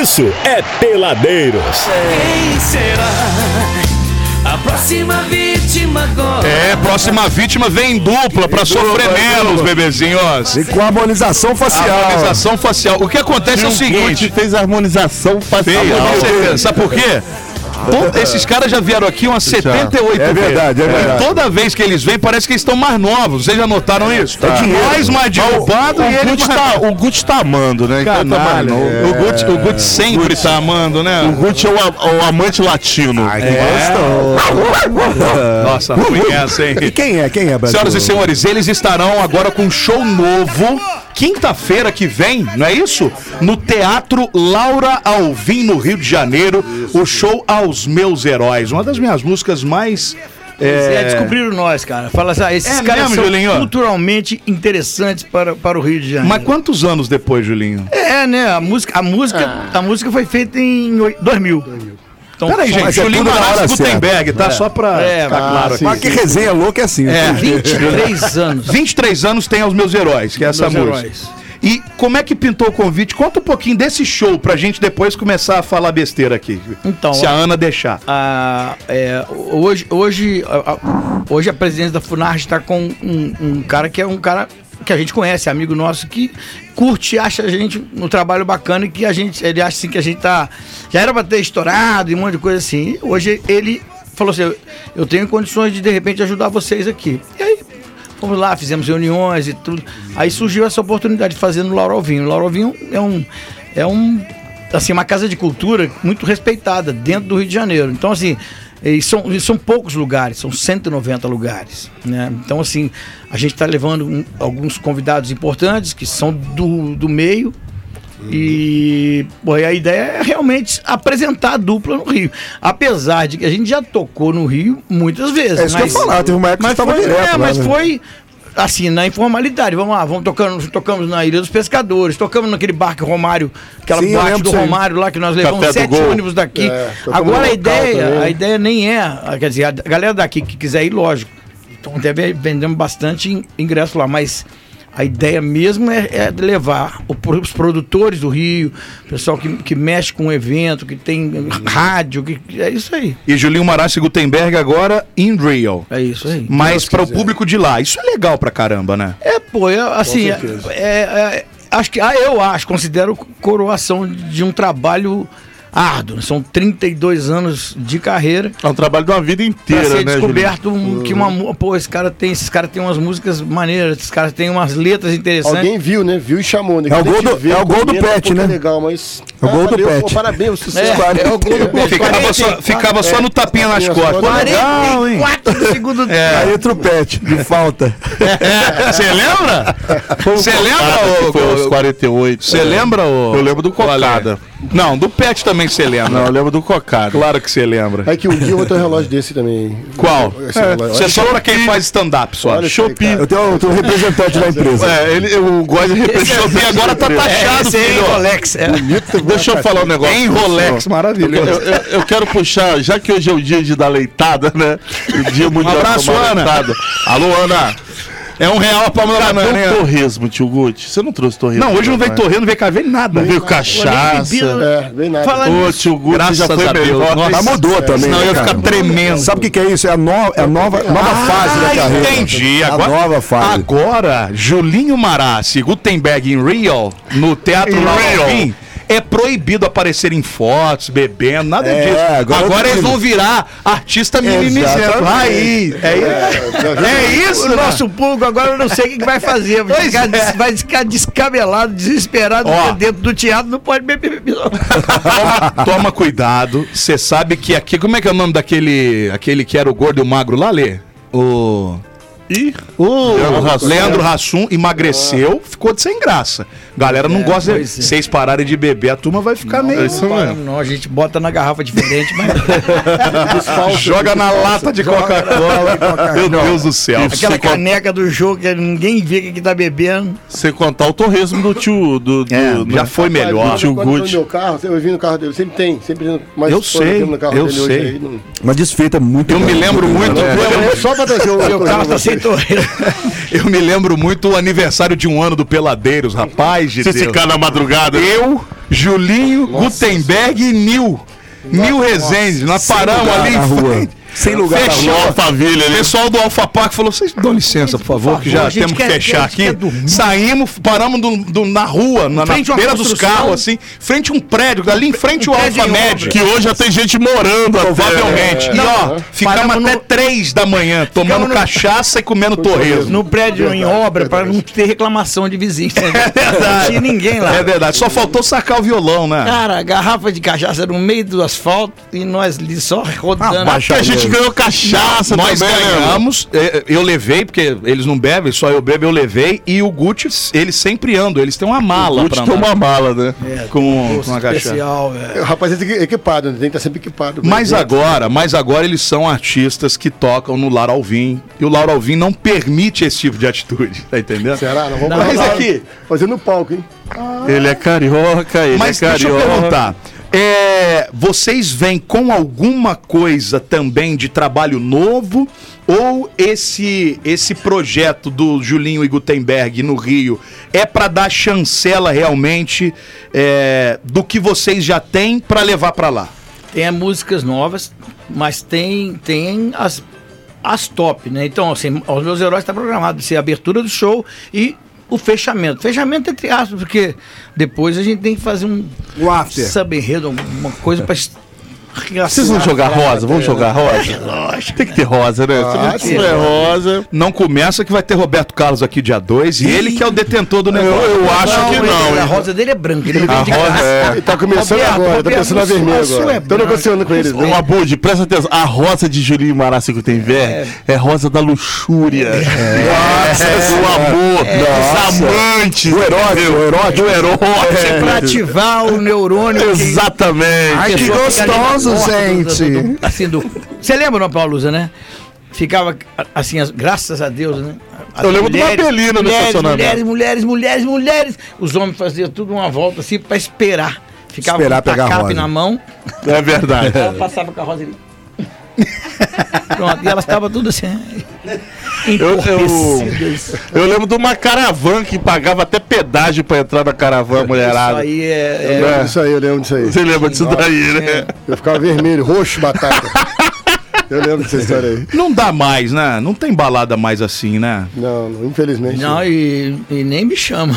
isso é Peladeiros. Quem será a próxima vítima agora? É, próxima vítima vem em dupla pra sofrer menos, bebezinhos. E com harmonização facial. Harmonização facial. O que acontece é o seguinte. fez a harmonização facial. Feia, com certeza. Sabe por quê? Esses caras já vieram aqui umas 78 É vezes. verdade, é verdade. E toda vez que eles vêm, parece que eles estão mais novos. Vocês já notaram isso? É dinheiro. Nós mais derrubado e O ele Guti, mais... tá, o Guti tá amando, né? Então tá mais Canalha. novo. O Guti, o Guti sempre tá amando, né? O Guti é o, o amante latino. Nossa, ruim essa, hein? E quem é? Quem é, Brasil? Senhoras e senhores, eles estarão agora com um show novo, quinta-feira que vem, não é isso? No Teatro Laura Alvim, no Rio de Janeiro, o show Aos Meus Heróis. Uma das minhas músicas mais. É, descobriram nós, cara. Fala assim, ah, esses É caras mesmo, são Julinho? culturalmente interessantes para, para o Rio de Janeiro. Mas quantos anos depois, Julinho? É, né? A música, a música, a música foi feita em oi- 2000. Então, Peraí, gente, é Julinho Marassi hora Gutenberg, tá? Só pra É, ficar ah, claro aqui. Mas que resenha louca é assim. É. 23 anos. 23 anos tem Aos Meus Heróis, que é essa Meus música. Heróis. E como é que pintou o convite? Conta um pouquinho desse show pra gente depois começar a falar besteira aqui. Então, se a Ana deixar. Ah, é, hoje, hoje, a, a- hoje a presidência da Funarte está com um, um cara que é um cara que a gente conhece, amigo nosso, que curte, acha a gente um trabalho bacana e que a gente, ele acha assim que a gente tá. Já era pra ter estourado e um monte de coisa assim. Hoje ele falou assim: eu, tenho condições de de repente ajudar vocês aqui. E aí fomos lá, fizemos reuniões e tudo. Aí surgiu essa oportunidade de fazer no Lauro Alvinho. O Lauro Alvinho é um. É um assim, uma casa de cultura muito respeitada dentro do Rio de Janeiro. Então, assim, e são, e são poucos lugares, são 190 lugares. Né? Então, assim, a gente está levando um- alguns convidados importantes que são do, do meio. E bom, a ideia é realmente apresentar a dupla no Rio. Apesar de que a gente já tocou no Rio muitas vezes. É isso que eu ia falar, teve uma época que mas tava foi, direto é, lá, mas né? foi assim, na informalidade. Vamos lá, vamos tocando, tocamos na Ilha dos Pescadores, tocamos naquele barco Romário, aquela Sim, boate do. Romário lá que nós levamos Café sete ônibus daqui. É, Agora a ideia, também. a ideia nem é, quer dizer, a galera daqui que quiser ir, lógico. Então deve vendemos bastante in- ingresso lá, mas a ideia mesmo é, é de levar os produtores do Rio, o pessoal que, que mexe com o evento, que tem rádio, que, é isso aí. E Julinho Marassi Gutenberg agora in Real. É isso aí. Mas para o público de lá. Isso é legal pra caramba, né? É, pô, eu, assim, é, é- é- acho que, ah, eu acho, considero coroação de um trabalho árduo. São 32 anos de carreira. É um trabalho de uma vida Pra inteira, ser né, descoberto um, que uma pô, esse cara tem, esses caras têm umas músicas maneiras, esses caras têm umas letras interessantes. Alguém viu, né? Viu e chamou, né? É o gol do- vê, é o gol do Pet, né? legal, mas... É o gol do valeu, Pet. pô, parabéns, o sucesso. É, é o gol do Pet. Ficava só, ficava só no tapinha nas costas. costas. Legal, hein? 44 do segundo tempo. Aí entra o pet, de falta. Você lembra? Você lembra, Foi os ô? 48. Você lembra, ô? Eu lembro do Cocada. Não, do Pet também você lembra. Não, eu lembro do Cocada. Claro que você lembra. Aí que um dia eu vou ter um relógio desse também. Qual? Esse relógio. Você é só pra quem faz stand-up só. Shopee. Eu tenho, eu tenho um representante da empresa. É, ele, o Góis Shopee agora tá taxado, Esse aí é filho. Rolex. É. Deixa eu falar um negócio. Em Rolex, Eu, maravilhoso. eu- eu quero puxar, já que hoje é o dia de dar leitada, né? O dia mundial Um abraço, de Ana. leitada. Alô, Ana. É um real a palma da Cadê banana. o hein? torresmo, tio Guti? Você não trouxe torresmo? Não, hoje não veio torre. torresmo, não veio cavê nada. Não veio cachaça. É, bem nada. Fala Ô, tio Guti Graças já foi a Deus. melhor. Mas mudou também. Senão né, eu ia ficar tremendo. Sabe o que, é isso? É a, no, é a nova, nova fase da Ah, carreira. entendi. A Agora, nova fase. agora, Julinho Marassi, Gutenberg em Real, no Teatro. Alvim, é proibido aparecer em fotos, bebendo, nada É, disso. agora Agora, eu eles vão virar artista. Exatamente. Aí, é, é isso, O nosso público agora eu não sei o que que vai fazer. Vai ficar, é. vai ficar descabelado, desesperado, Ó. dentro do teatro não pode beber. Toma, toma cuidado. Você sabe que aqui. Como é que é o nome daquele. Aquele que era o gordo e o magro lá, Lê? O. Ih, O Leandro Hassum emagreceu, ficou de sem graça. Galera não gosta de. pois é. Vocês pararem de beber, a turma vai ficar meio. isso Não, mesmo. não, a gente bota na garrafa diferente, mas Joga na lata de Coca-Cola. Meu Deus do céu. aquela Você caneca do jogo que ninguém vê que que tá bebendo. Sem contar o torresmo do tio. Do, do, É, do- já foi melhor. Quando Tio eu tô no Gucci. meu carro, eu vi no carro dele, sempre tem, sempre tem mais Eu sei, tem no carro eu dele hoje sei. Uma desfeita muito Eu me grande. lembro muito. É, é só pra trazer o. Meu carro tá sem torreiro. Eu me lembro muito o aniversário de um ano do Peladeiros, rapaz de Se Deus. ficar na madrugada. Eu, Julinho, Gutenberg e Nil. Nil Rezende. Nós paramos ali na em rua. Sem lugar Fechou. rua. Alphaville O ali. pessoal do Alfa Park falou: vocês dão licença, por favor, que já temos que quer- fechar aqui. Saímos, paramos do- do- na rua, na, na beira dos carros, assim, frente a um prédio, ali em frente ao prédio Alfa em Médio. Que hoje já tem gente morando. Provavelmente. E ó, ficamos até no- 3 da manhã, tomando no- cachaça e comendo torresmo. No prédio em obra, para não ter reclamação de vizinhos. Não tinha ninguém lá. É verdade, só faltou sacar o violão, né? Cara, garrafa de cachaça no meio do asfalto e nós ali só rodando. Porque a gente ganhou cachaça Nós também, né? ganhamos, é, eu levei, porque eles não bebem, só eu bebo, eu levei. E o Gucci, eles sempre andam, eles têm uma mala Gucci pra tem uma mala, né? com, com a cachaça. especial, é. O rapaz é equi- equipado, né? tem que estar sempre equipado. Mas Bem- agora, mas agora eles são artistas que tocam no Lar Alvim. E o Lar Alvim não permite esse tipo de atitude, tá entendendo? Será? Não vamos Não, Mas aqui, Fazendo palco, hein? Ele é carioca, ele mas é deixa eu carioca. perguntar. É, vocês vêm com alguma coisa também de trabalho novo? Ou esse esse projeto do Julinho e Gutenberg no Rio é para dar chancela realmente é, do que vocês já têm para levar para lá? Tem as músicas novas, mas tem, tem as, as top, né? Então, assim, os meus heróis está programado ser a abertura do show e o fechamento. Fechamento entre aspas, porque depois a gente tem que fazer um O after. samba enredo, uma coisa para Vocês vão jogar rosa? Vamos jogar rosa? Tem que ter rosa, né? Se não tiver rosa. Não começa que vai ter Roberto Carlos aqui dia 2 e ele que é o detentor do negócio. Eu, eu acho que não. A rosa dele é branca, ele A vem de rosa graça. é. Ele tá começando Roberto, agora, tá Roberto, pensando na vermelha agora. é Tô negociando com eles. Ô, Abud, presta atenção. A rosa de Julinho Marassi Gutenberg é. rosa da luxúria. Nossa, do amor, dos amantes. Do erótico, entendeu? o erótico. Do erótico. Pra ativar o neurônio. que- Exatamente. Ai, que gostoso, do- gente. do- do- assim, do... Você lembra, não, Paulusa, né? Ficava assim, as- graças a Deus, né? As Eu lembro do Babelino no mulheres, estacionamento. mulheres, mulheres, mulheres, mulheres. Os homens faziam tudo uma volta assim pra esperar. Ficava Esperar com o pegar a na mão, É verdade. ela passava com a rosa ali. Pronto, e elas estavam tudo assim. Eu, eu, eu lembro de uma caravana que pagava até pedágio pra entrar na caravana Isso mulherada. aí é. Eu é- lembro disso aí, eu lembro disso aí. Você lembra disso daí, né? Eu ficava vermelho, roxo, batata. Eu lembro dessa história aí. Não dá mais, né? Não tem balada mais assim, né? Não, não, infelizmente. Não, e, e nem me chama.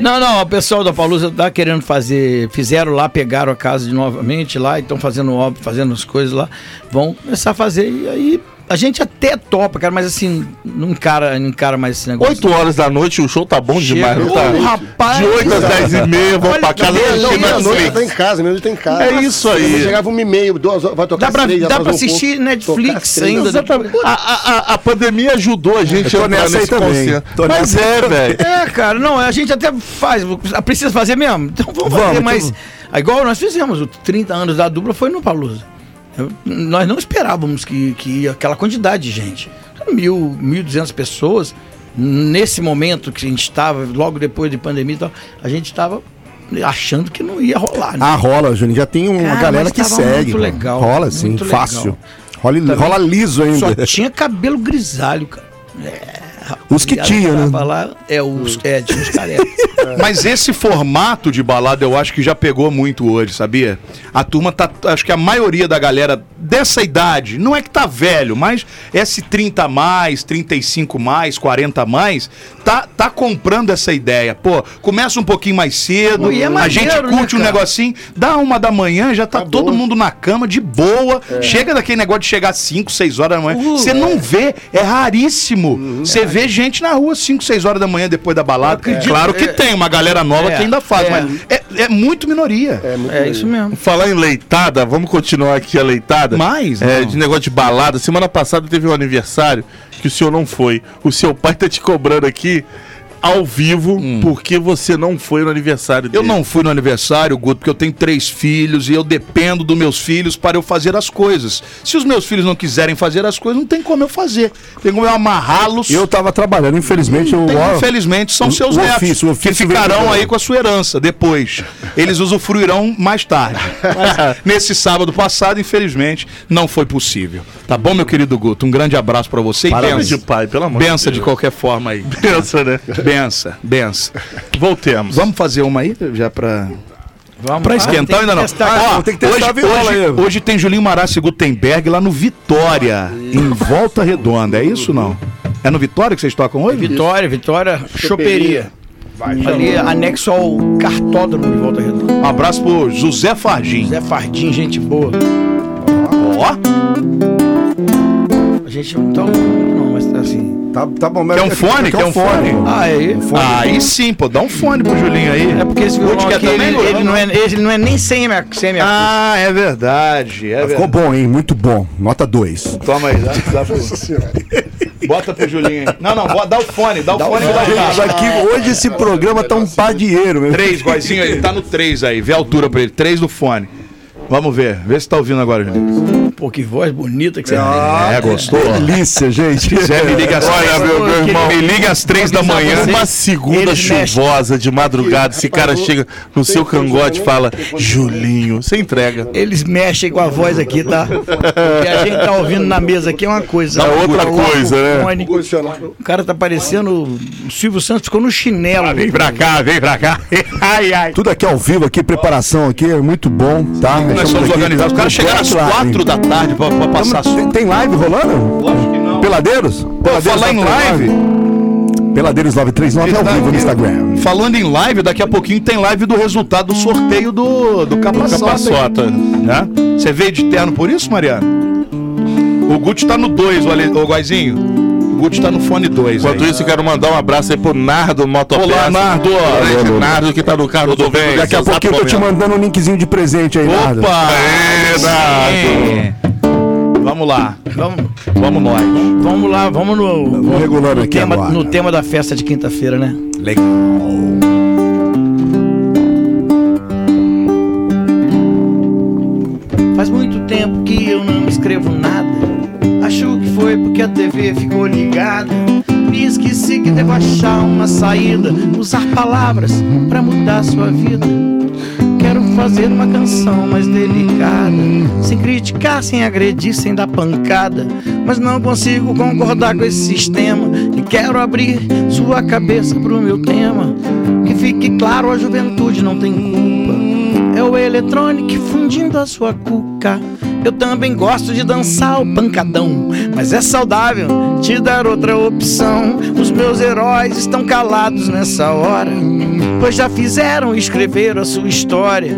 não, não, o pessoal da Palusa tá querendo fazer. Fizeram lá, pegaram a casa de novamente lá, e estão fazendo obra, fazendo as coisas lá. Vão começar a fazer. E aí a gente até topa, cara, mas assim, não encara, não encara mais esse negócio. 8 horas da noite, o show tá bom demais, não tá? Rapaz! De 8 às 10 e meia, vou pra casa meia-noite tá em casa, meia-noite tá em casa. É isso aí. Eu chegava uma e meia, duas horas, vai tocar Dá pra, três, dá pra assistir pouco. Netflix ainda. Exatamente. A, a, a- a pandemia ajudou a gente Eu a nessa aí também. Mas nessa é, velho. É, cara, não, a gente até faz, precisa fazer mesmo. Então vamos, Vamos, fazer, então mas igual nós fizemos, os 30 anos da dupla foi no Palusa. Eu- Nós não esperávamos que, que ia aquela quantidade de gente. Mil, 1.200 pessoas. Nesse momento que a gente estava, logo depois de pandemia e tal, a gente estava achando que não ia rolar. Né? Ah, rola, Juninho. Já tem uma Cara, galera que segue. muito legal, Rola sim, fácil. legal. Rola, rola liso Só ainda. tinha cabelo grisalho, cara. Os que tinha, né? Lá, é, os, é, tinha os carecas. Mas esse formato de balada eu acho que já pegou muito hoje, sabia? A turma tá. Acho que a maioria da galera dessa idade, não é que tá velho, mas esse 30 a mais, 35 mais, 40 a mais, tá, tá comprando essa ideia. Pô, começa um pouquinho mais cedo, Pô, e é a maneiro, gente né, curte um cara? negocinho, dá uma da manhã, já tá Tá todo bom. mundo na cama, de boa. Chega daquele negócio de chegar 5, 6 horas da manhã. Uh, Você não vê, é raríssimo. Você vê gente na rua 5, 6 horas da manhã depois da balada. acredito, Claro que é. tem uma galera nova É, que ainda faz, é. mas é, é muito minoria. É, muito É isso mesmo. Falar em leitada, vamos continuar aqui a leitada. Mais, É, não. de negócio de balada. Semana passada teve um aniversário que o senhor não foi. O seu pai tá te cobrando aqui ao vivo porque você não foi no aniversário dele. Eu não fui no aniversário, Guto, porque eu tenho três filhos e eu dependo dos meus filhos para eu fazer as coisas. Se os meus filhos não quiserem fazer as coisas, não tem como eu fazer. Tem como eu amarrá-los. Eu tava trabalhando, infelizmente. Eu, Tem, infelizmente, são o- seus o netos ofício, o ofício que ficarão aí com a sua herança depois. Eles usufruirão mais tarde. Mas nesse sábado passado, infelizmente, não foi possível. Tá bom, meu querido Guto? Um grande abraço pra você e Parabéns de bença. pai, pelo amor Bença de Deus. qualquer forma aí. Pensa, né? Bença, bença. Voltemos. Vamos fazer uma aí já pra. Vamos Pra esquentar tem ainda que não. testar. Ó, tem que testar hoje, tem Julinho Marassi Gutenberg lá no Vitória, em Volta Redonda. É isso ou não? É no Vitória que vocês tocam hoje? Vitória, Vitória, choperia. Ali anexo ao cartódromo de Volta Redonda. Um abraço pro José Fardim. Zé Fardim, gente boa. Ó, A gente não tá não, mas tá assim. Tá, tá bom, mas Quer um fone? Quer um fone? Ah, aí. aí sim, pô, dá um fone pro Julinho aí. É porque esse violão aqui, ele, também, ele não é, ele não é nem semi, semi Ah, é verdade. É Ficou verdade. bom, hein? Muito bom. Nota 2. Toma aí, dá, dá pro... Bota pro Julinho aí. Não, não, bota- dá o fone, dá o fone que dá o aqui, hoje esse programa tá um padieiro, meu. Três, Goizinho, ele tá no 3 aí. Vê a altura pra ele. 3 do fone. Vamos ver. Vê se tá ouvindo agora, Julinho. Pô, que voz bonita que você É, gostou? Delícia, gente. Zé, me liga às Olha, meu, meu irmão. Me liga às 3 da manhã. Uma segunda chuvosa de madrugada, esse cara chega no seu cangote e fala: Julinho, você entrega. Eles mexem com a voz aqui, tá? E a gente tá ouvindo na mesa aqui é uma coisa. É outra o coisa, né? O cara tá parecendo. O Silvio Santos ficou no chinelo. Vem pra cá, vem pra cá. Ai, ai. Tudo aqui ao vivo, aqui, preparação aqui, é muito bom, tá? Nós somos aqui- organizados. Os caras chegaram às 4 da tarde pra, pra passar Tem, tem live rolando? Lógico que não. Peladeiros? Pô, falar em 939? live. Peladeiros 939 ao vivo no Instagram. Falando em live, daqui a pouquinho tem live do resultado do sorteio do, do Capaçota. Capaçota. Né? Você veio de terno por isso, Mariano? O Guti tá no 2, o, Ale... o Guaizinho. O Guti tá no fone 2. Enquanto isso, eu quero mandar um abraço aí pro Nardo Motopeça. Olá, Nardo. Grande Nardo que tá no carro do bem. Daqui a pouquinho eu tô te mandando um linkzinho de presente aí, Nardo. Opa! É, Sim. Vamos lá. Vamos, Vamos nós. vamos lá, vamos no, Vou regulando no aqui tema, agora. no tema da festa de quinta-feira, né? Legal. Faz muito tempo que eu não escrevo nada. Acho que foi porque a TV ficou ligada. Me esqueci que devo achar uma saída. Usar palavras pra mudar sua vida. Quero fazer uma canção mais delicada. Sem criticar, sem agredir, sem dar pancada. Mas não consigo concordar com esse sistema. E quero abrir sua cabeça pro meu tema. Que fique claro, a juventude não tem culpa. É o eletrônico fundindo a sua cuca. Eu também gosto de dançar o pancadão, mas é saudável te dar outra opção. Os meus heróis estão calados nessa hora, pois já fizeram e escreveram a sua história.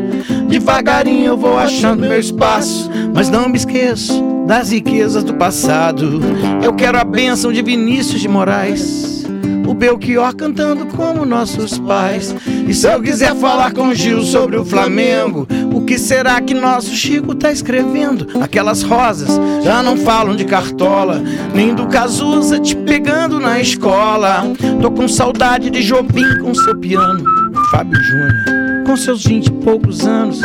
Devagarinho eu vou achando meu espaço, mas não me esqueço das riquezas do passado. Eu quero a bênção de Vinícius de Moraes. O Belchior cantando como nossos pais. E se eu quiser falar com Gil sobre o Flamengo, o que será que nosso Chico tá escrevendo? Aquelas rosas já não falam de cartola, nem do Cazuza te pegando na escola. Tô com saudade de Jobim com seu piano, Fábio Júnior com seus vinte e poucos anos.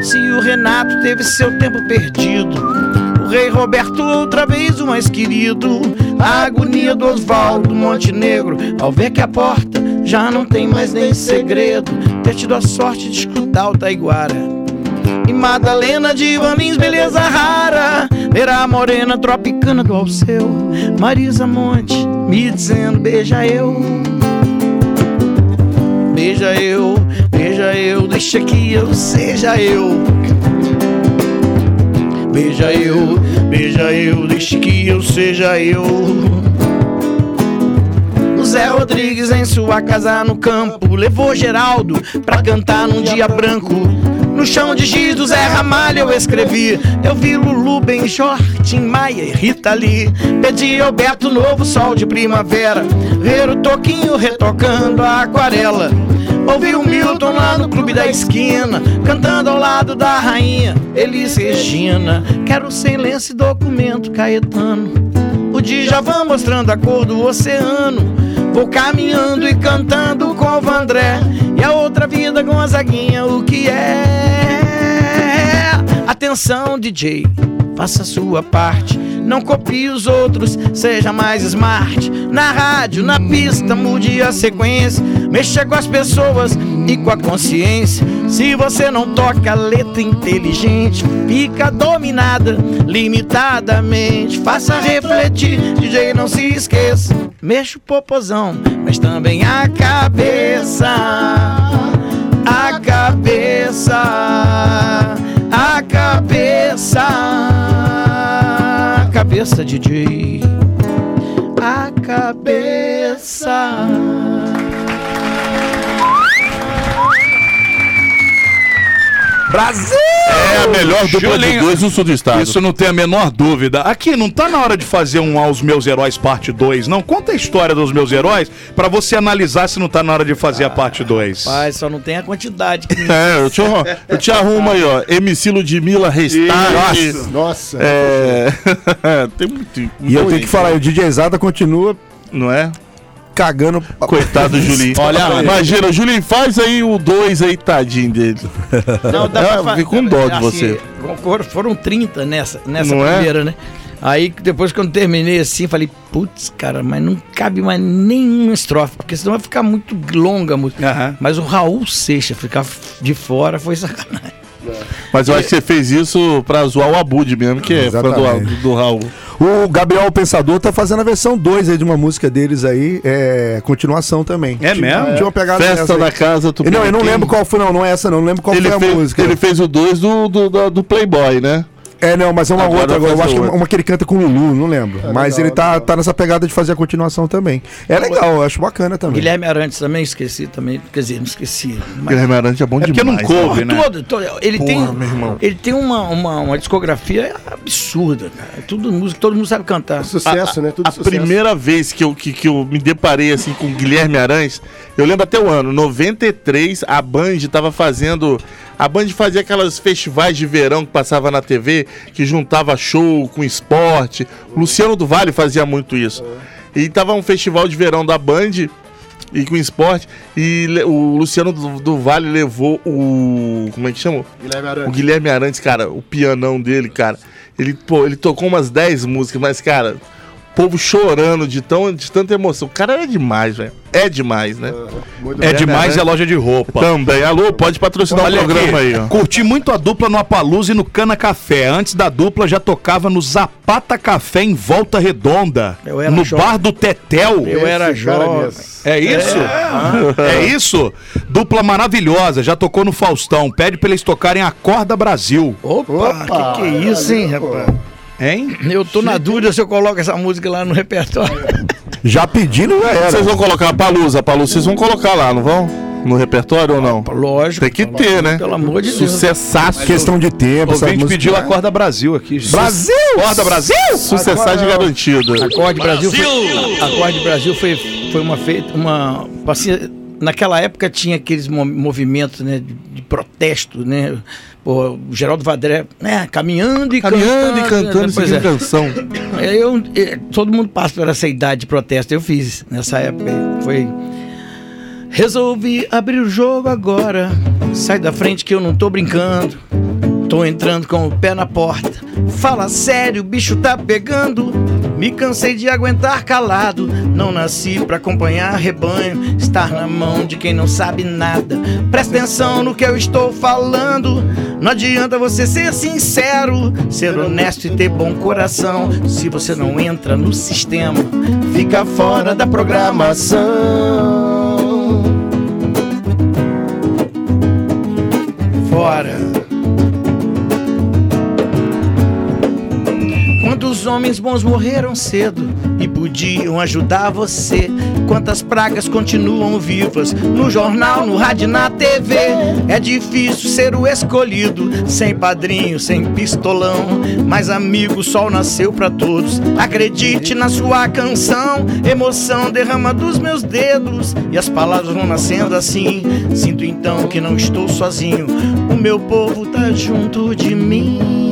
Se o Renato teve seu tempo perdido, Rei Roberto outra vez o mais querido. A agonia do Oswaldo Montenegro ao ver que a porta já não tem mais nem segredo. Ter tido a sorte de escutar o Taiguara. E Madalena de Lins, beleza rara. Ver a morena tropicana do Alceu. Marisa Monte me dizendo: beija eu. Beija eu, beija eu, deixa que eu seja eu. Beija eu, beija eu, deixa que eu seja eu. Zé Rodrigues em sua casa no campo levou Geraldo pra cantar num dia branco. No chão de giz do Zé Ramalho eu escrevi. Eu vi Lulu, Benjor, Tim Maia e Rita Lee. Pedi ao Beto Novo Sol de Primavera. Ver o Toquinho retocando a aquarela. Ouvi o Milton lá no clube da esquina, cantando ao lado da rainha Elis Regina. Quero lenço e documento Caetano. O Djavan mostrando a cor do oceano. Vou caminhando e cantando com o Vandré. E a outra vida com a Zaguinha, o que é? Atenção, DJ, faça a sua parte. Não copie os outros, seja mais smart. Na rádio, na pista, mude a sequência. Mexa com as pessoas e com a consciência. Se você não toca letra inteligente, fica dominada limitadamente. Faça refletir, DJ, não se esqueça. Mexa o popozão, mas também a cabeça. A cabeça. A cabeça. Cabeça, DJ. A cabeça. Brasil! É a melhor dupla de Julinho. dois no sul do estado. Isso não tem a menor dúvida. Aqui, não tá na hora de fazer um Aos Meus Heróis parte 2, não. Conta a história dos meus heróis pra você analisar se não tá na hora de fazer a parte 2. Pai, só não tem a quantidade. que- É, eu te, eu te arrumo aí, ó. MC Ludmilla, Restart. Nossa. É. tem muito. E eu tenho que falar, o DJ Zada continua Não é? Cagando. Coitado do Julinho. Olha, imagina, Julinho, faz aí o 2 aí, tadinho dele. Não, dá Ah, pra fa- fiquei com dó de você. foram- Foram 30 nessa, nessa Não é? primeira, né? Aí depois que eu terminei assim, falei, putz, cara, mas não cabe mais nenhuma estrofe, porque senão vai ficar muito longa a música. Aham. Mas o Raul Seixas ficar de fora foi sacanagem. Mas eu acho que você fez isso pra zoar o Abud mesmo, que é fã do, do Raul. O Gabriel Pensador tá fazendo a versão 2 aí de uma música deles aí, é continuação também. É mesmo? Tinha uma pegada Festa da casa, Não, eu não lembro qual foi, não, não é essa não, não lembro qual ele foi a fez, música. Ele fez o 2 do, do, do, do Playboy, né? É, não, mas é uma Agora outra agora. Eu acho fazer que é uma que ele canta com o Lulu, não lembro. mas legal, ele tá, tá nessa pegada de fazer a continuação também. É legal, eu acho bacana também. Guilherme Arantes também, esqueci também, quer dizer, não esqueci. Mas Guilherme Arantes é bom É porque não demais. coube, né? todo, todo- ele Porra, tem, meu irmão. ele tem uma, uma, uma discografia absurda, cara. É tudo música, todo mundo sabe cantar. Sucesso, né? Tudo a sucesso. primeira vez que eu, que, que eu me deparei assim com o Guilherme Arantes, eu lembro até o ano, 93, a Band tava fazendo. A Band fazia aquelas festivais de verão que passava na TV, que juntava show com esporte. O Luciano do Vale fazia muito isso. E tava um festival de verão da Band e com esporte. E o Luciano do, do Vale levou o. Como é que chama? Guilherme O Arantes. Guilherme Arantes, cara, o pianão dele, cara. Ele, pô, ele tocou umas 10 músicas, mas, cara, o povo chorando de, tão, de tanta emoção. O cara é demais, velho. É demais, né? Muito É bem. demais é loja de roupa. Também. Alô, pode patrocinar Olha o programa aqui, aí, ó. curti muito a dupla no Apalusa e no Cana Café. Antes da dupla já tocava no Zapata Café em Volta Redonda. Eu era no jovem. bar do Tetel. Eu era Esse cara jovem. mesmo. É isso? É. isso? Dupla maravilhosa, já tocou no Faustão. Pede pra eles tocarem Acorda Brasil. Opa, Opa, que que é isso, hein, rapaz? Hein? Eu tô na dúvida se eu coloco essa música lá no repertório. Já pedindo já era. Vocês vão colocar a Palusa, a Palusa, vocês vão colocar lá, não vão? No repertório ou não? Lógico. Tem que ter, né? Pelo amor de Deus. Sucessaço. Questão de tempo, O essa ouvinte música- pediu Acorda Brasil aqui. gente. Brasil! Acorda Brasil! Sucessagem garantida. Acorde Brasil, foi, Acorde Brasil foi, foi uma feita uma naquela época tinha aqueles mo- movimentos né, de, de protesto, né? Pô, o Geraldo Vadré, né, caminhando e Caminhando e né, cantando, pois seguindo é. canção. Eu, eh, todo mundo passa por essa idade de protesto. Eu fiz nessa época. Foi. Resolvi abrir o jogo agora. Sai da frente que eu não tô brincando. Tô entrando com o pé na porta. Fala sério, o bicho tá pegando. Me cansei de aguentar calado. Não nasci pra acompanhar rebanho. Estar na mão de quem não sabe nada. Presta atenção no que eu estou falando. Não adianta você ser sincero, ser honesto e ter bom coração. Se você não entra no sistema, fica fora da programação. Fora. Quantos homens bons morreram cedo e podiam ajudar você? Quantas pragas continuam vivas no jornal, no rádio, na TV? É difícil ser o escolhido, sem padrinho, sem pistolão. Mas amigo, o sol nasceu pra todos. Acredite na sua canção. Emoção derrama dos meus dedos e as palavras vão nascendo assim. Sinto então que não estou sozinho. O meu povo tá junto de mim.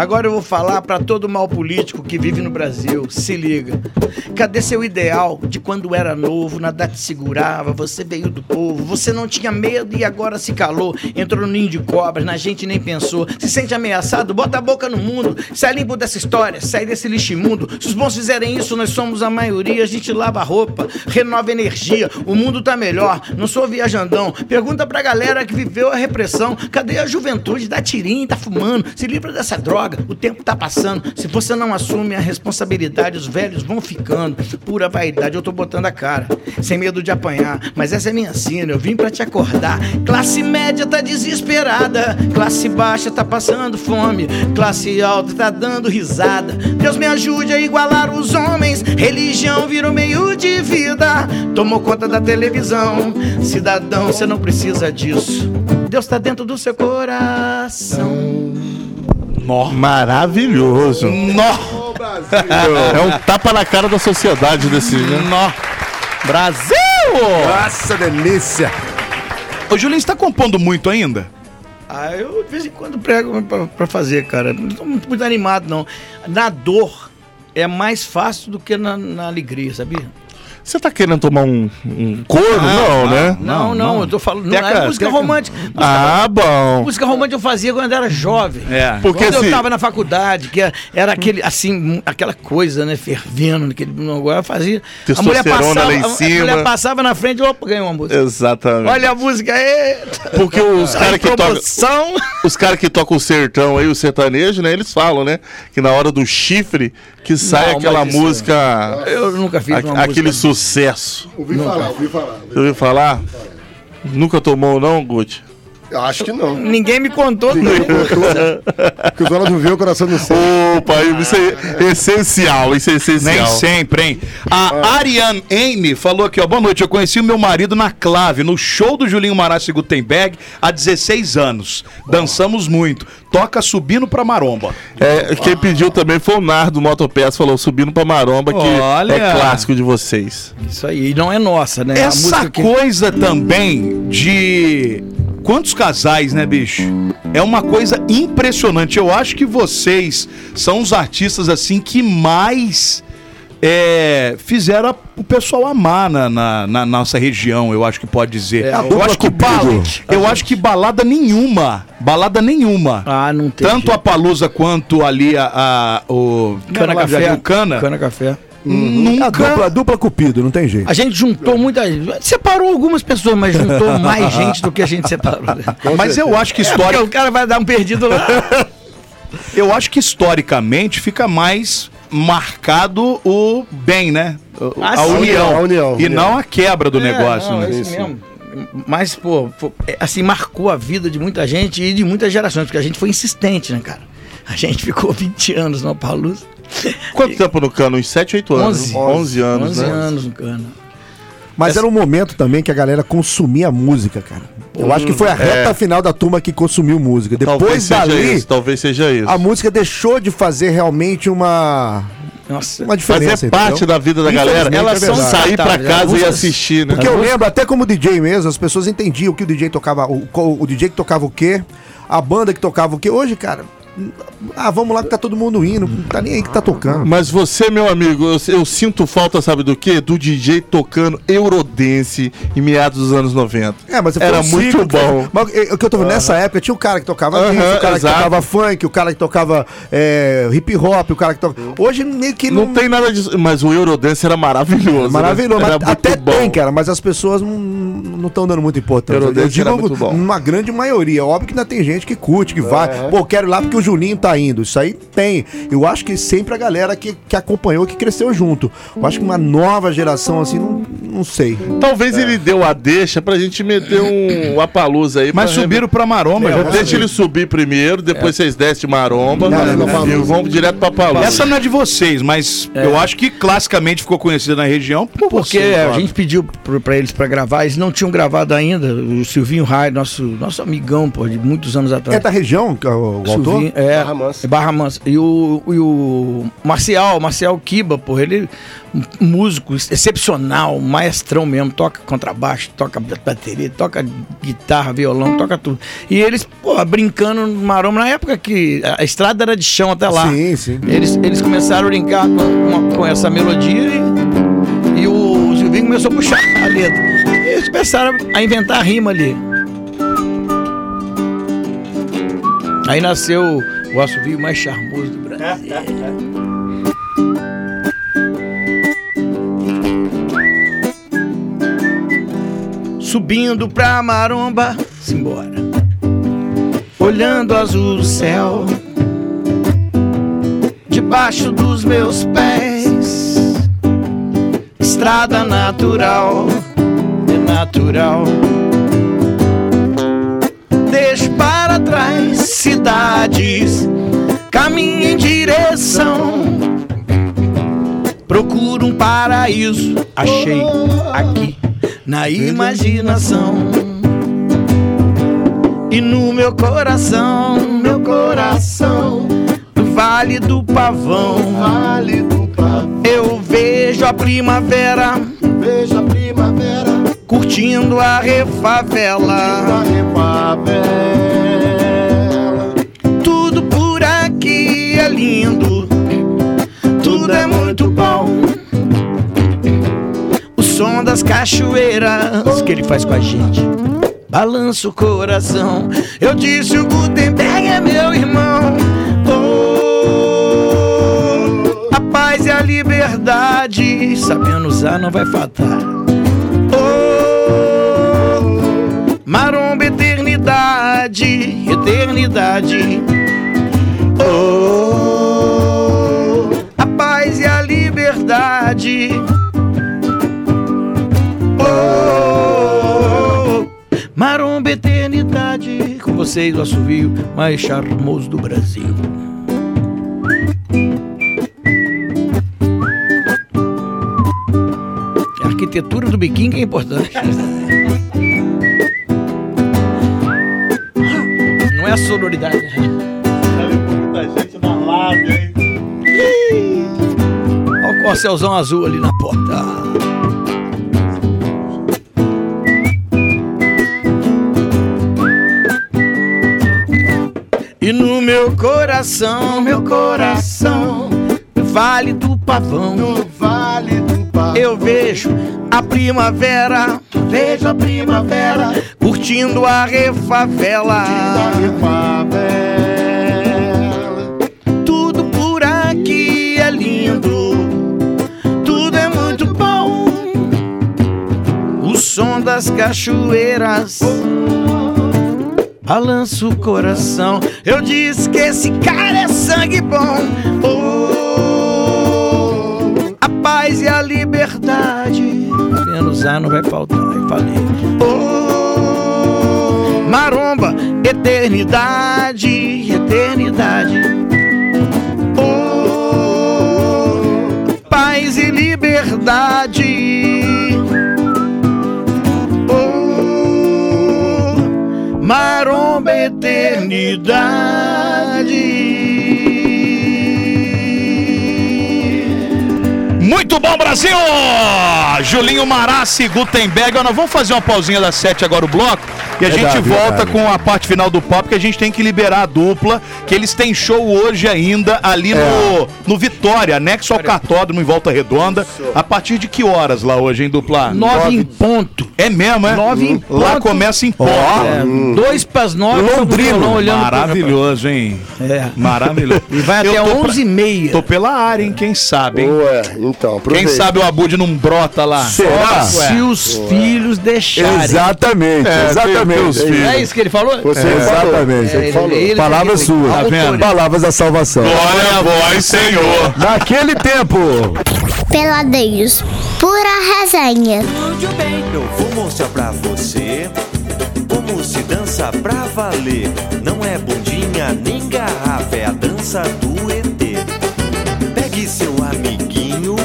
Agora eu vou falar pra todo mal político que vive no Brasil. Se liga. Cadê seu ideal de quando era novo, nada te segurava, você veio do povo, você não tinha medo e agora se calou, entrou no ninho de cobras, na gente nem pensou. Se sente ameaçado, bota a boca no mundo, sai limpo dessa história, sai desse lixo imundo. Se os bons fizerem isso, nós somos a maioria, a gente lava a roupa, renova energia, o mundo tá melhor, não sou viajandão. Pergunta pra galera que viveu a repressão, cadê a juventude? Dá tirinho, tá fumando, se livra dessa droga, o tempo tá passando. Se você não assume a responsabilidade, os velhos vão ficando. Pura vaidade, eu tô botando a cara, sem medo de apanhar. Mas essa é minha sina, eu vim pra te acordar. Classe média tá desesperada, classe baixa tá passando fome, classe alta tá dando risada. Deus me ajude a igualar os homens, religião virou meio de vida. Tomou conta da televisão, cidadão, você não precisa disso. Deus tá dentro do seu coração. Maravilhoso. Nó! É um tapa na cara da sociedade desse. Né? Nó! Brasil! Nossa, delícia. Ô, Julinho, você tá compondo muito ainda? Ah, eu de vez em quando prego pra, pra fazer, cara. Não tô muito, muito animado, não. Na dor é mais fácil do que na, na alegria, sabia? Você tá querendo tomar um, um couro? Não, né? Não, não, eu tô falando. Não, Teca, é música teca. romântica. Música, Ah, bom. música romântica eu fazia quando era jovem. É. Porque quando assim- eu tava na faculdade, que era, era aquele, assim, aquela coisa, né, fervendo, naquele agora eu fazia. A mulher passava, lá em a- cima. A mulher passava na frente, opa, ganhou uma música. Exatamente. Olha a música aí. Porque os caras que tocam. Os caras que tocam o sertão aí, o sertanejo, né? Eles falam, né? Que na hora do chifre que sai Não, aquela música. Eu nunca fiz a- uma aquele música. Sucesso. Ouvi falar, ouvi falar. Ouviu falar? Nunca tomou, não, Gucci? Eu acho que não. Ninguém me contou. não. Porque os olhos não vê, o coração não sente. Opa, isso é essencial, isso é essencial. Nem sempre, hein? A Ariane Amy falou aqui, ó. Boa noite. Eu conheci o meu marido na clave, no show do Julinho Marassi Gutenberg, há 16 anos. Dançamos muito. Toca subindo pra maromba. É, quem pediu também foi o Nardo Motopeças, falou subindo pra maromba, que Olha. é clássico de vocês. Isso aí, e não é nossa, né? A Essa que- coisa também de. Quantos casais, né, bicho? É uma coisa impressionante. Eu acho que vocês são os artistas assim que mais é, fizeram o pessoal amar na, na- na nossa região, eu acho que pode dizer. É, eu acho que bala, eu acho que balada nenhuma, balada nenhuma. Ah, não tem. Tanto a Palusa quanto ali a, a- o Cana Café. Cana, Cana Café. Nunca A dupla, a dupla Cupido, não tem jeito. A gente juntou muita gente. Separou algumas pessoas, mas juntou mais gente do que a gente separou. Mas eu acho que É história, o cara vai dar um perdido lá. Eu acho que historicamente fica mais marcado o bem, né? Ah, a, união, A união, E não a quebra do É, negócio, não, né? é isso mesmo. Mas, pô, pô, é, assim, marcou a vida de muita gente e de muitas gerações, porque a gente foi insistente, né, cara? A gente ficou 20 anos no Paulus. Quanto tempo no cano? Uns 7, 8 anos. 11. 11 anos, 11 né? anos no cano. Mas era um momento também que a galera consumia música, cara. Eu acho que foi a reta final da turma que consumiu música. Talvez Depois seja dali, isso, talvez seja isso. a música deixou de fazer realmente uma, Nossa. uma diferença. Fazer parte entendeu? da vida da galera, elas é são sair pra Descartáveis, casa e assistir, né? Porque eu lembro, até como DJ mesmo, as pessoas entendiam que o DJ tocava, o, o DJ que tocava o quê, a banda que tocava o quê. Hoje, cara, ah, vamos lá que tá todo mundo indo, não tá nem aí que tá tocando. Mas você, meu amigo, eu, eu sinto falta, sabe do quê? Do DJ tocando Eurodance em meados dos anos 90. É, mas Era um muito ciclo, bom. Mas é, o que eu tô falando, nessa época tinha o cara que tocava disco, o cara exato. que tocava funk, o cara que tocava é, hip hop, o cara que tocava. Hoje meio que Não tem nada disso, mas o Eurodance era maravilhoso. né? Maravilhoso, Era até bom. tem, cara, mas as pessoas não estão dando muita importância. Eurodance eu era digo muito bom. uma grande maioria. Óbvio que ainda tem gente que curte, que vai. Pô, quero ir lá porque o Juninho tá indo. Isso aí tem. Eu acho que sempre a galera que, que acompanhou, que cresceu junto. Eu acho que uma nova geração, assim, não, não sei. Talvez ele deu a deixa pra gente meter um Apalusa aí. Mas subiram pra maromba. já. Deixa ele subir primeiro, depois vocês descem de maromba Não, não, não, e não. vamos direto pra Palusa. Essa não é de vocês, mas eu acho que classicamente ficou conhecida na região por Porque você, a gente pediu pra eles pra gravar, eles não tinham gravado ainda. O Silvinho Rai, nosso, nosso amigão, pô, de muitos anos atrás. É da região, que é o, o autor? Silvinho, é, Barra Mansa. é Barra Mansa. E o, e o Marcial, Marcial Kiba, pô, ele um músico excepcional, maestrão mesmo, toca contrabaixo, toca bateria, toca guitarra, violão, toca tudo. E eles, pô, brincando no maromba, na época que a estrada era de chão até lá. Sim, sim. Eles, eles começaram a brincar com, com- com essa melodia e, e o Silvinho começou a puxar a letra. E eles começaram a inventar rima ali. Aí nasceu o assovio mais charmoso do Brasil. Subindo pra maromba, simbora. Olhando azul do céu, debaixo dos meus pés. Estrada natural, é natural. Deixo para trás cidades, caminho em direção. Procuro um paraíso, achei aqui na imaginação. E no meu coração, meu coração, no Vale do Pavão, Vale do Pavão, eu vejo a primavera veja a primavera curtindo a refavela. repavela. Tudo por aqui é lindo, tudo é muito som das cachoeiras que ele faz com a gente balança o coração. Eu disse o Gutenberg é meu irmão. Oh, a paz e a liberdade, sabendo usar não vai faltar. Oh, maromba eternidade, eternidade. Com vocês, o assovio mais charmoso do Brasil. A arquitetura do biquinho é importante. Não é a sonoridade. Muita gente na live, hein? Olha o corcelzão azul ali na porta. Coração, meu coração, no Vale do Pavão, No Vale do Pavão, eu vejo a primavera, vejo a primavera, curtindo a refavela. repavela. Tudo por aqui é lindo, tudo é muito bom. O som das cachoeiras balança o coração. Eu disse que esse cara é sangue bom. Oh, a paz e a liberdade. Menos A não vai faltar, eu falei. Oh, maromba, eternidade, eternidade. Oh, paz e liberdade. Maromba, eternidade. Muito bom, Brasil! Julinho Marassi, Gutenberg. Nós vamos fazer uma pausinha das sete agora o bloco e a Verdade, gente volta verdade. com a parte final do pop que a gente tem que liberar a dupla, que eles têm show hoje ainda ali no, no Vitória, anexo ao cartódromo em Volta Redonda. A partir de que horas lá hoje, hein, dupla? Nove em ponto. É mesmo, é? Nove em Lá ponto. começa em ponto. É, dois pras nove. com o violão olhando Maravilhoso, hein? É. Maravilhoso. E vai até onze e meia. Tô pela área, hein? Quem sabe, hein? Ué, então, Quem aproveita. sabe o Abud não brota lá. Será? Se os filhos deixarem. Exatamente, É, exatamente. Teus filhos. É isso que ele falou? Você É, exatamente. É, falou. ele- Palavras ele- suas, tá vendo? Palavras da salvação. Glória a vós, Senhor. Naquele tempo. Peladeiros, pura resenha. Muito bem, Eu vou mostrar pra você como se dança pra valer. Não é bundinha nem garrafa, é a dança do ET. Pegue seu amiguinho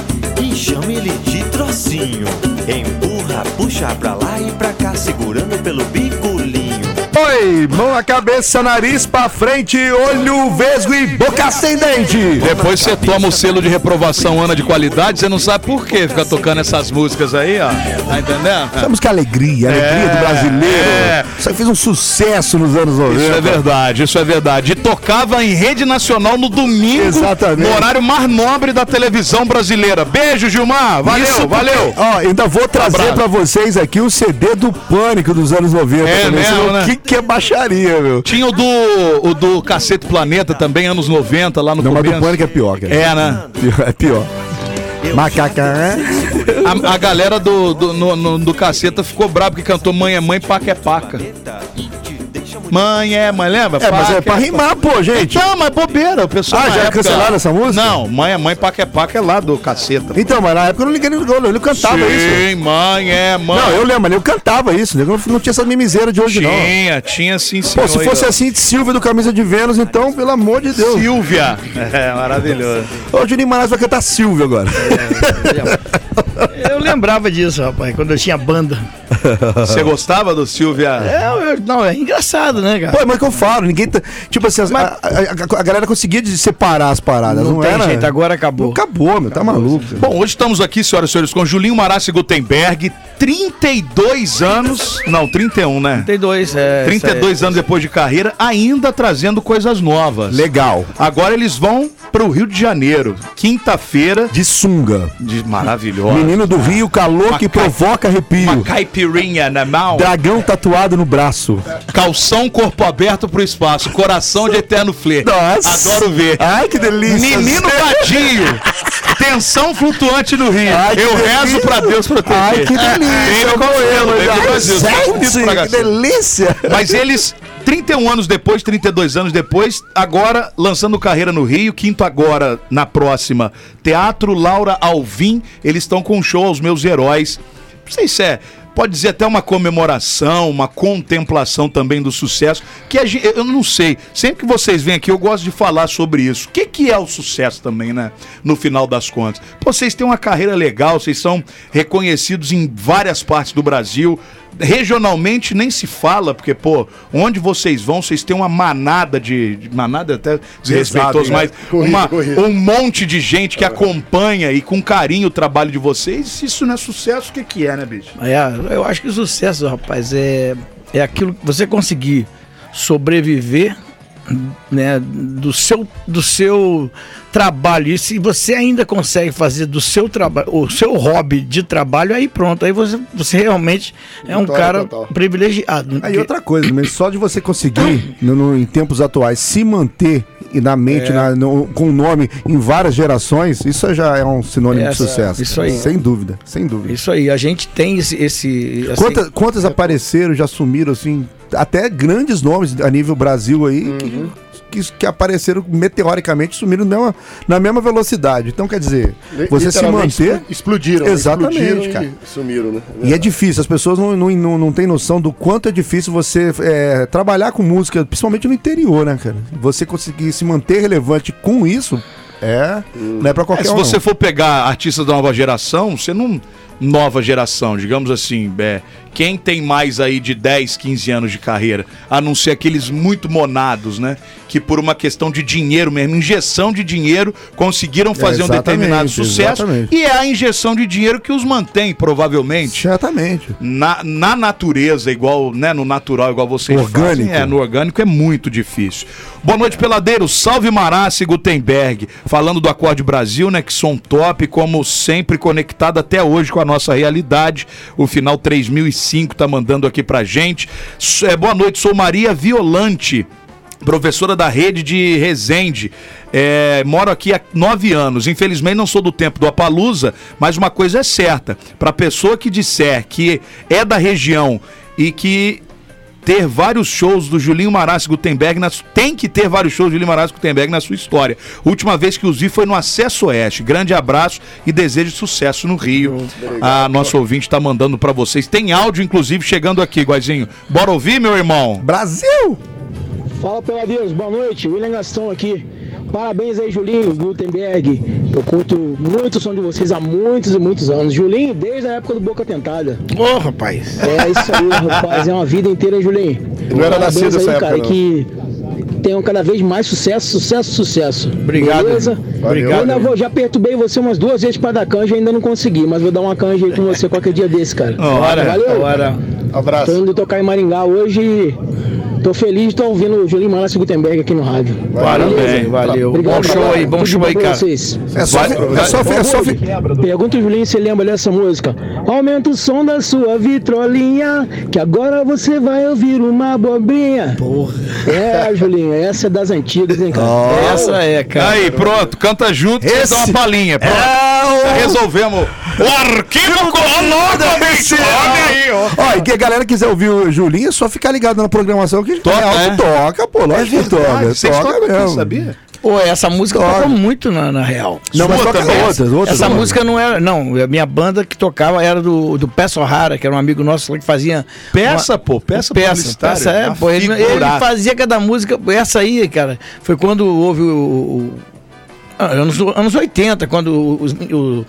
e chame ele de trocinho. Empurra, puxa pra lá e pra segurando pelo bigolinho. Oi! Mão na cabeça, nariz pra frente, olho, vesgo e boca sem dente. Depois você toma o selo de reprovação Ana de qualidade, você não sabe por que fica tocando essas músicas aí, ó. Tá entendendo? Essa música é alegria, alegria É, do brasileiro. é. Isso aí fez um sucesso nos anos 90. Isso é verdade, isso é verdade. E tocava em rede nacional no domingo, Exatamente. no horário mais nobre da televisão brasileira. Beijo, Gilmar. Valeu, Isso porque- valeu. Ó, ainda vou trazer Abraço. pra vocês aqui o CD do Pânico dos anos 90. É mesmo, né? O que, que é baixaria, meu? Tinha o do, o do Cacete Planeta também, anos 90, lá no Não, mas do começo. Pânico é pior, cara. É, né? É pior. Macaca, né? A, a galera do, do, no- no- do Caceta ficou brava porque cantou Mãe é Mãe, Paca é Paca. Mãe é Mãe, lembra? É, mas é Paca pra rimar, pô, gente. Então, mas bobeira, o pessoal. Ah, já época- cancelaram essa música? Não, Mãe é Mãe, Paca é Paca é lá do Caceta. Então, mas na época eu não liguei no gol, ele cantava isso. Sim, mãe é mãe. Não, eu lembro, mas eu cantava isso. né? Eu não, não tinha essa mimiseira de hoje, não. Tinha, tinha sim, Pô, senhor. se fosse assim de Silvia do Camisa de Vênus, então, pelo amor de Deus. Silvia. É, maravilhoso. Ô, o Juninho Manás vai cantar Silvia agora. Eu lembrava disso, rapaz, quando eu tinha banda. Você gostava do Silvia? É, eu- não, é engraçado, né, cara? Pô, mas é que eu falo, ninguém tá. Tipo assim, a, a- a- a galera conseguia separar as paradas. Não, não, tem era. jeito, agora acabou. Acabou, meu, tá maluco. Bom, hoje estamos aqui, senhoras e senhores, com Julinho Marassi Gutenberg, 32 anos. Não, 31, né? Tem dois, é. 32 anos depois de carreira, ainda trazendo coisas novas. Legal. Agora eles vão pro Rio de Janeiro, quinta-feira, De sunga. de maravilhosa. Menino do Rio, calor Uma que provoca arrepio. Uma caipirinha na mão, Dragão tatuado no braço. calção corpo aberto pro espaço, coração de eterno flê. Nossa. Adoro ver. Ai, que delícia. Menino gatinho, tensão flutuante no Rio. Ai, Eu delícia. rezo pra Deus proteger. Ai, que delícia. Brasil, tá bonito pra Gente, que delícia. Mas eles, 31 anos depois, 32 anos depois, agora lançando carreira no Rio, quinto agora na próxima. Teatro Laura Alvim, eles estão com um show aos meus heróis. Não sei se é. Pode dizer até uma comemoração, uma contemplação também do sucesso. Que a gente, eu não sei. Sempre que vocês vêm aqui, eu gosto de falar sobre isso. O que, que é o sucesso também, né? No final das contas. Vocês têm uma carreira legal, vocês são reconhecidos em várias partes do Brasil. Regionalmente nem se fala, porque, pô, onde vocês vão, vocês têm uma manada de. de- manada é até desrespeitoso, mas é. Corrido, uma- corrido. um monte de gente que acompanha e com carinho o trabalho de vocês. Se isso não é sucesso, o que, que é, né, bicho? É, eu acho que o sucesso, rapaz, é, é aquilo que você conseguir sobreviver né, do, seu, do seu trabalho. E se você ainda consegue fazer do seu trabalho, o seu hobby de trabalho, aí pronto. Aí você, você realmente é um cara total. privilegiado. Aí outra coisa, mas só de você conseguir, no- no- em tempos atuais, se manter e na mente, na- no- com o nome em várias gerações, isso já é um sinônimo de Essa- sucesso. isso aí. Sem dúvida, sem dúvida. Isso aí, a gente tem esse. esse assim, Quantas, quantas apareceram, já sumiram, assim, até grandes nomes a nível Brasil aí, que, que, que apareceram meteoricamente, sumiram na mesma, na mesma velocidade. Então, quer dizer, você se manter... expl- Explodiram. né? Exatamente, explodiram cara. E sumiram, né? E é difícil, as pessoas não, não, não, não têm noção do quanto é difícil você é, trabalhar com música, principalmente no interior, né, cara? Você conseguir se manter relevante com isso, é, não é pra É, qualquer se um. você não. for pegar artistas da nova geração, você não. Nova geração, digamos assim, é, quem tem mais aí de 10, 15 anos de carreira, a não ser aqueles muito monados, né? Que por uma questão de dinheiro mesmo, injeção de dinheiro, conseguiram fazer um exatamente, determinado sucesso. exatamente. E é a injeção de dinheiro que os mantém, provavelmente. Certamente. Na, na natureza, igual, né? No natural, igual vocês Orgânico. fazem. É, no orgânico é muito difícil. Boa noite, peladeiro. Salve Marassi Gutenberg. Falando do Acorde Brasil, né? Que som top, como sempre, conectado até hoje com a nossa realidade. O final 3005 tá mandando aqui pra gente. É, boa noite, sou Maria Violante. Professora da rede de Resende. É, moro aqui há nove anos. Infelizmente não sou do tempo do Apalusa, mas uma coisa é certa: para pessoa que disser que é da região e que ter vários shows do Julinho Marassi Gutenberg, na, tem que ter vários shows do Julinho Marassi Gutenberg na sua história. Última vez que os vi foi no Acesso Oeste. Grande abraço e desejo sucesso no Rio. A nossa ouvinte está mandando para vocês. Tem áudio, inclusive, chegando aqui, Guazinho. Bora ouvir, meu irmão? Brasil! Fala peladeiros, boa noite, William Gastão aqui. Parabéns aí, Julinho, Gutenberg. Eu curto muito o som de vocês há muitos e muitos anos. Julinho, desde a época do Boca Tentada. Ô, rapaz. É isso aí, rapaz. É uma vida inteira, hein, Julinho. Não era Parabéns nascido nessa aí, cara, época, não. que tenham cada vez mais sucesso, sucesso, sucesso. Obrigado. Beleza? Valeu. Eu ainda vou, já perturbei você umas duas vezes pra dar canja e ainda não consegui, mas vou dar uma canja aí com você qualquer dia desse, cara. Ora, Valeu. ora. Tô Abraço. indo tocar em Maringá hoje e tô feliz de estar ouvindo o Julinho Malassi Gutenberg aqui no rádio. Parabéns, valeu. Bom show aí, bom show aí, cara. Vocês. É só, é só, é só, Pergunta o Julinho se lembra dessa música. Aumenta o som da sua vitrolinha, que agora você vai ouvir uma abobrinha. Porra. É, Julinho, essa é das antigas, hein, cara? Essa é, cara. Aí, pronto, canta junto, vocês dão uma palhinha. Pronto. Já resolvemos. O arquivo cronológico, olha aí, ó. Ó, e que a galera quiser ouvir o Julinho, é só ficar ligado na programação que Toca, Real é? toca, pô, lógico que toca. Vocês Toca tocam, mesmo. sabia? Pô, essa música tocou muito na, na real. Não, mas toca também. outras, outras. Essa outras. música não era. Não, a minha banda que tocava era do, do Peça O'Hara, que era um amigo nosso lá que fazia. Peça, uma- pô, peça peça, peça, é, pô. Ele, ele fazia cada música. Essa aí, cara, foi quando houve o. o ah, anos, anos 80, quando os. o-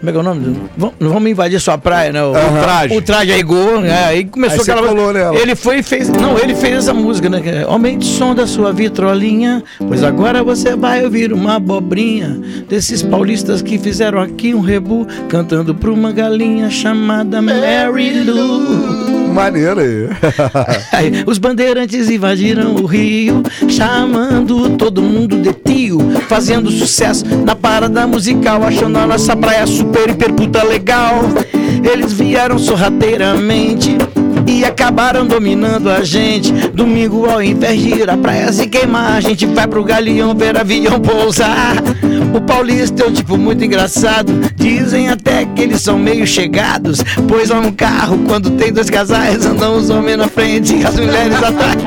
como é que é o nome? Não vamos invadir sua praia, né? O, Aham. Traje. O traje aí gol, né? Aí começou Aí aquela. colou nela. Ele foi e fez. Não, ele fez essa música, né? é, Aumente o som da sua vitrolinha, pois agora você vai ouvir uma abobrinha desses paulistas que fizeram aqui um rebu, cantando pra uma galinha chamada Mary Lou. Maneiro aí. Aí, os bandeirantes invadiram o Rio, chamando todo mundo de tio, fazendo sucesso na parada musical, achando a nossa praia super, hiper, puta legal. Eles vieram sorrateiramente e acabaram dominando a gente. Domingo, ao invés de ir à praia se queimar, a gente vai pro galeão ver avião pousar. O paulista é um tipo muito engraçado. Dizem até que eles são meio chegados. Pois é um carro, quando tem dois casais, andam os homens na frente e as mulheres atrás.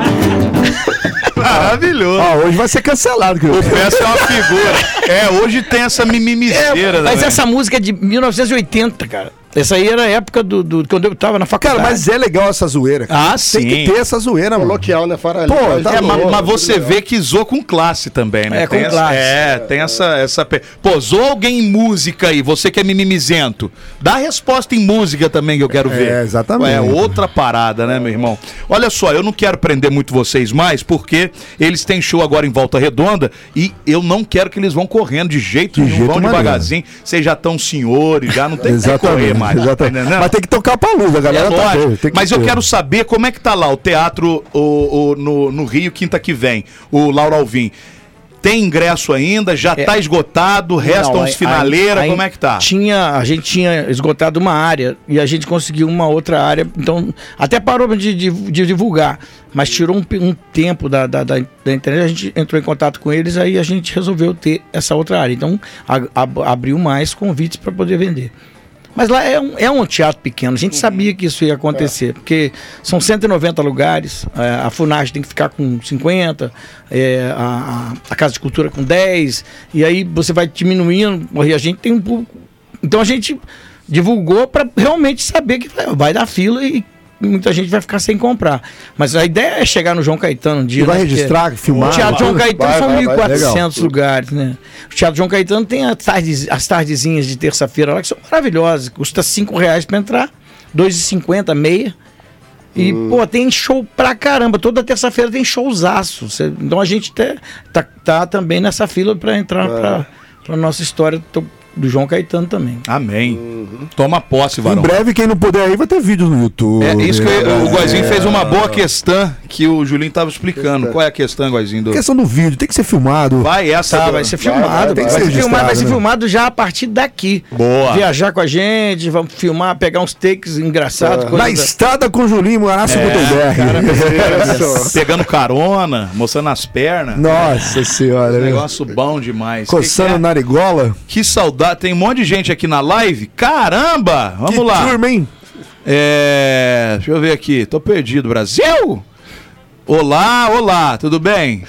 Maravilhoso. Ó, hoje vai ser cancelado. Que eu... O Peça é uma figura. É, hoje tem essa mimimizeira. É, mas também. essa música é de 1980, cara. Essa aí era a época do, do- quando eu tava na faculdade. Cara, mas é legal essa zoeira. cara. Ah, sim. Tem que ter essa zoeira, mano. Coloquial, né, Faralho? Pô, tá É, ma- louco, mas, você vê que zoou com classe também, né? É, com Tem essa- classe. É, tem essa, essa. Pô, zoou alguém em música aí, você que é mimimizento. Dá a resposta em música também que eu quero ver. exatamente. É outra parada, né, meu irmão? Olha só, eu não quero prender muito vocês mais, porque eles têm show agora em Volta Redonda e eu não quero que eles vão correndo de jeito nenhum, jeito vão maneiro. devagarzinho. Vocês já estão senhores, já não tem que correr mais. Tá exatamente. entendendo? Mas tem que tocar pra luz, a É galera tá doida, tem que mas eu ter. quero saber como é que tá lá o teatro o, o- no, no Rio, quinta que vem, o Laura Alvim. Tem ingresso ainda? Já tá esgotado? Restam É. Não, uns aí- finaleira? aí- como é que tá? Tinha, a gente tinha esgotado uma área e a gente conseguiu uma outra área. Então, até parou de, de- de divulgar, mas tirou um, um tempo da, da, da- da internet. A gente entrou em contato com eles, aí a gente resolveu ter essa outra área. Então, a- ab- abriu mais convites para poder vender. Mas lá é um, é um teatro pequeno, a gente sabia que isso ia acontecer, porque são 190 lugares, é, a FUNAG tem que ficar com 50, é, a, a- a Casa de Cultura com 10, e aí você vai diminuindo, e a gente tem um público. Então a gente divulgou para realmente saber que vai, vai dar fila e muita gente vai ficar sem comprar. Mas a ideia é chegar no João Caetano um dia. E vai né, porque registrar, filmar, O Teatro João? Caetano Vai, são vai, vai, 1.400 lugares, né? O Teatro João Caetano tem as, tardes, as tardezinhas de terça-feira lá que são maravilhosas. Custa 5 reais para entrar, 2,50 meia. E, pô, tem show pra caramba. Toda terça-feira tem showzaço. Cê- Então a gente tá, tá, tá também nessa fila pra entrar pra, pra nossa história do, do João Caetano também. Amém. Toma posse, Em varão. breve, quem não puder aí vai ter vídeo no YouTube. É isso que eu- o Goizinho É. fez uma boa questão que o Julinho tava explicando. Qual é a questão, Goizinho? Do... Questão do vídeo, tem que ser filmado. Vai essa. Tá, vai ser filmado. vai, Vai, vai ser, ser filmado, vai ser né? filmado já a partir daqui. Boa. Viajar com a gente, vamos filmar, pegar uns takes engraçados. Na da- estrada com o Julinho Moraço É, Gutenberg. Pegando carona, mostrando as pernas. Nossa senhora, né? Negócio bom demais. Coçando Que, que, narigola. é? Que saudade. Tem um monte de gente aqui na live. Caramba! Vamos que lá. turma, hein? É, deixa eu ver aqui. Tô perdido. Brasil! Olá, olá. Tudo bem?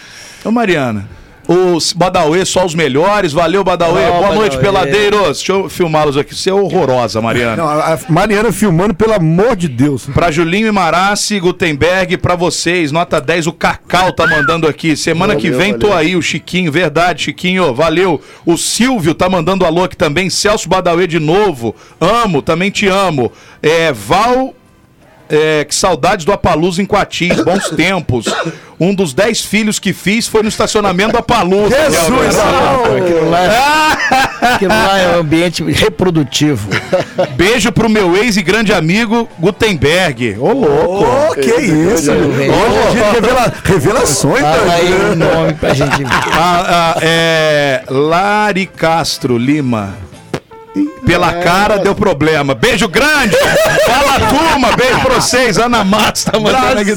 Ô, Mariana. Os Badauê, só os melhores. Valeu, Badauê. Ó, Boa noite, Badauê. peladeiros. Deixa eu filmá-los aqui. Você é horrorosa, Mariana. Não, a Mariana filmando, pelo amor de Deus. Pra Julinho e Marassi, Gutenberg, pra vocês, nota 10, o Cacau tá mandando aqui. Semana que Valeu, vem tô valeu. aí, o Chiquinho, verdade, Chiquinho, valeu. O Silvio tá mandando alô aqui também, Celso Badauê de novo, amo, também te amo. É, Val, é, que saudades do Apalusa em Coatis, bons tempos. Um dos 10 filhos que fiz foi no estacionamento do Apalusa. Jesus, Aquilo lá, aquilo lá é um ambiente reprodutivo. Beijo pro meu ex e grande amigo Gutenberg. Ô, louco. Ô, que isso? Hoje Hoje é dia de revela- revelações, Fala aí o nome pra gente ver. Ah, ah, é. Lari Castro Lima. Pela cara deu problema. Beijo grande! Fala turma! Beijo pra vocês! Ana Matos tá mandando aqui.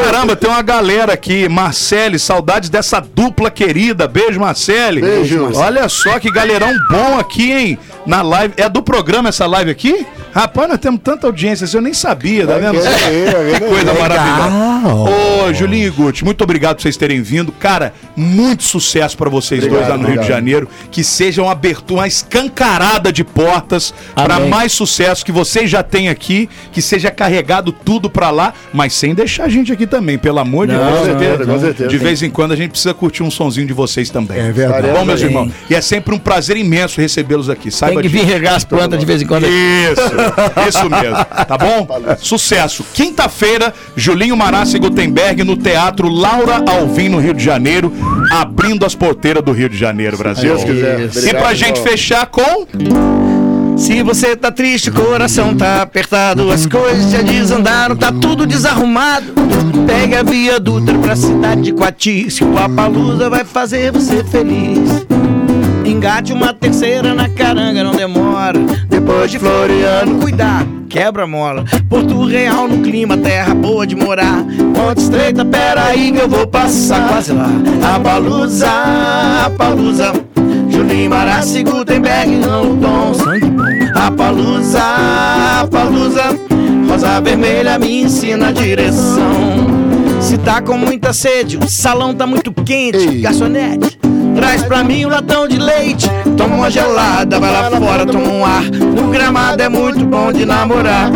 Caramba, tem uma galera aqui. Marcele, saudades dessa dupla querida. Beijo, Marcele. Beijo. Olha só que galerão bom aqui, hein? Na live. É do programa essa live aqui? Rapaz, nós temos tanta audiência, assim, eu nem sabia, tá vendo? É, Que coisa maravilhosa. Ô, Julinho e Guti, muito obrigado por vocês terem vindo. Cara, muito sucesso pra vocês Obrigado, dois lá no Rio de obrigado. Janeiro. Que seja uma abertura, uma escancarada de portas pra Amém. mais sucesso que vocês já têm aqui. Que seja carregado tudo pra lá, mas sem deixar a gente aqui também, pelo amor de Não, Deus. Com certeza, com certeza. De vez em quando a gente precisa curtir um sonzinho de vocês também. É verdade. Bom, meus irmãos, e é sempre um prazer imenso recebê-los aqui. Saiba Tem que vir regar as plantas de vez em quando. Isso, isso mesmo. Tá bom? Sucesso. Quinta-feira, Julinho Marassi e Gutenberg no Teatro Laura Alvim, no Rio de Janeiro, abrindo as porteiras do Rio de Janeiro, Se Brasil. Deus quiser. Isso. E Obrigado, pra gente irmão. fechar com. Se você tá triste, o coração tá apertado, as coisas já desandaram, tá tudo desarrumado. Pega a via Dutra pra cidade de Coatis, que o Apalusa vai fazer você feliz. Engate uma terceira na caranga, não demora. Depois de Floriano, cuidado, quebra mola. Porto Real no clima, terra boa de morar. Ponte estreita, peraí que eu vou passar quase lá. Apalusa, Apalusa. Marassi, Gutenberg, bom. Apalusa, Apalusa. Rosa vermelha me ensina a direção. Se tá com muita sede, o salão tá muito quente, Ei. garçonete. Traz pra mim um latão de leite. Toma uma gelada, vai lá fora, toma um ar. No gramado é muito bom de namorar.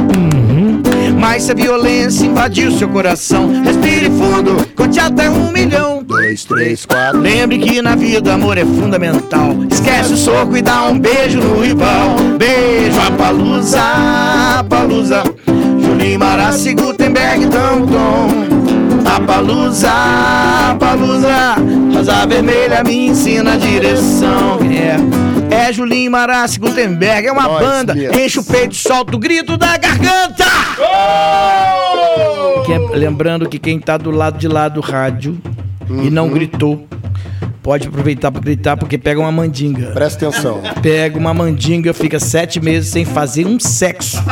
Mas se a violência invadiu seu coração, respire fundo, conte até um milhão. Dois, três, quatro. Lembre que na vida amor é fundamental. Esquece o soco e dá um beijo no rival. Beijo a Palusa, Palusa. Julinho Marassi, Gutenberg. A Palusa, Palusa. Rosa vermelha me ensina a direção. É, é Julinho Marassi, Gutenberg. É uma Nós banda. mesmo. Enche o peito, solta o grito da garganta. Que é- lembrando que quem tá do lado de lá do rádio e não gritou, pode aproveitar para gritar porque pega uma mandinga. Presta atenção. Pega uma mandinga, fica sete meses sem fazer um sexo.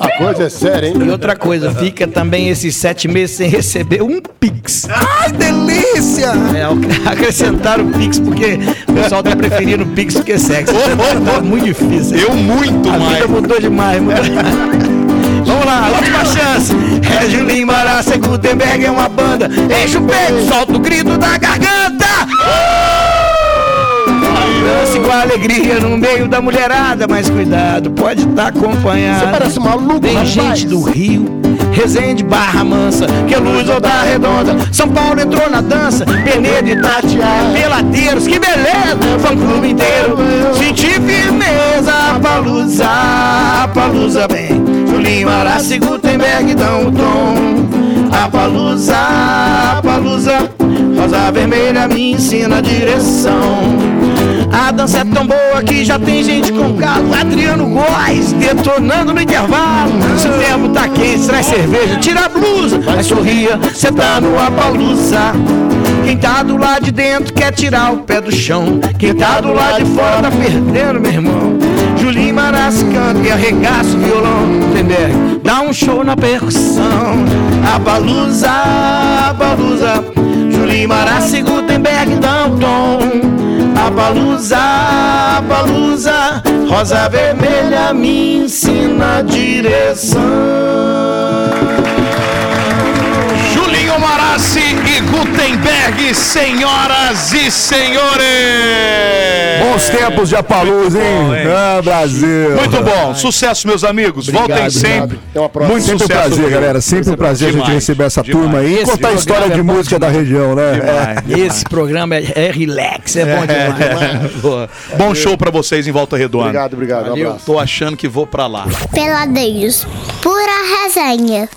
A coisa é séria, E hein? outra coisa, fica também esses sete meses sem receber um pix. Ai, delícia! É, acrescentaram o pix porque o pessoal tá preferindo o pix do que sexo. tá muito difícil. Eu muito A mais. vida mudou demais, mudou. Vamos lá, última chance. É Julinho Marassa, Gutenberg é uma banda. Enche o peito, solta o grito da garganta. Dance com alegria no meio da mulherada, mas cuidado, pode estar acompanhado. Você parece maluco, Tem rapaz. gente do Rio, Resende, Barra Mansa, que é luz ou da redonda. São Paulo entrou na dança, Penedo e Tatiá, Peladeiros, que beleza, fã clube inteiro. Senti firmeza, Palusa, Palusa bem. Arassi, Gutenberg dão o tom. A Palusa, Palusa, rosa vermelha me ensina a direção. A dança é tão boa que já tem gente com galo. Adriano Góes detonando no intervalo. Se o tempo tá quente, traz cerveja, tira a blusa. Mas sorria, cê tá no Apalusa. Quem tá do lado de dentro quer tirar o pé do chão. Quem tá do lado de fora tá perdendo, meu irmão. Julinho Marassi canta e arregaça o violão. Entender? Dá um show na percussão. Apalusa, Apalusa. Julinho Marassi, Gutenberg, dá um tom. A balusa, a balusa, rosa vermelha me ensina a direção. Almarazzi e Gutenberg, senhoras e senhores! Bons tempos de Apaluz, hein? Ah, Brasil. Muito bom, sucesso, meus amigos. Voltem sempre. Até uma próxima. Muito Sempre um sucesso, prazer, Rodrigo. galera. Sempre um prazer a gente Demais, receber essa demais. turma aí e contar a história de é bom música da região, né? É. Demais. Esse programa é, é relax, é bom demais. Boa. Bom show pra vocês em Volta Redonda. Obrigado, obrigado. Um. Tô achando que vou pra lá. Peladeiros. Pura resenha.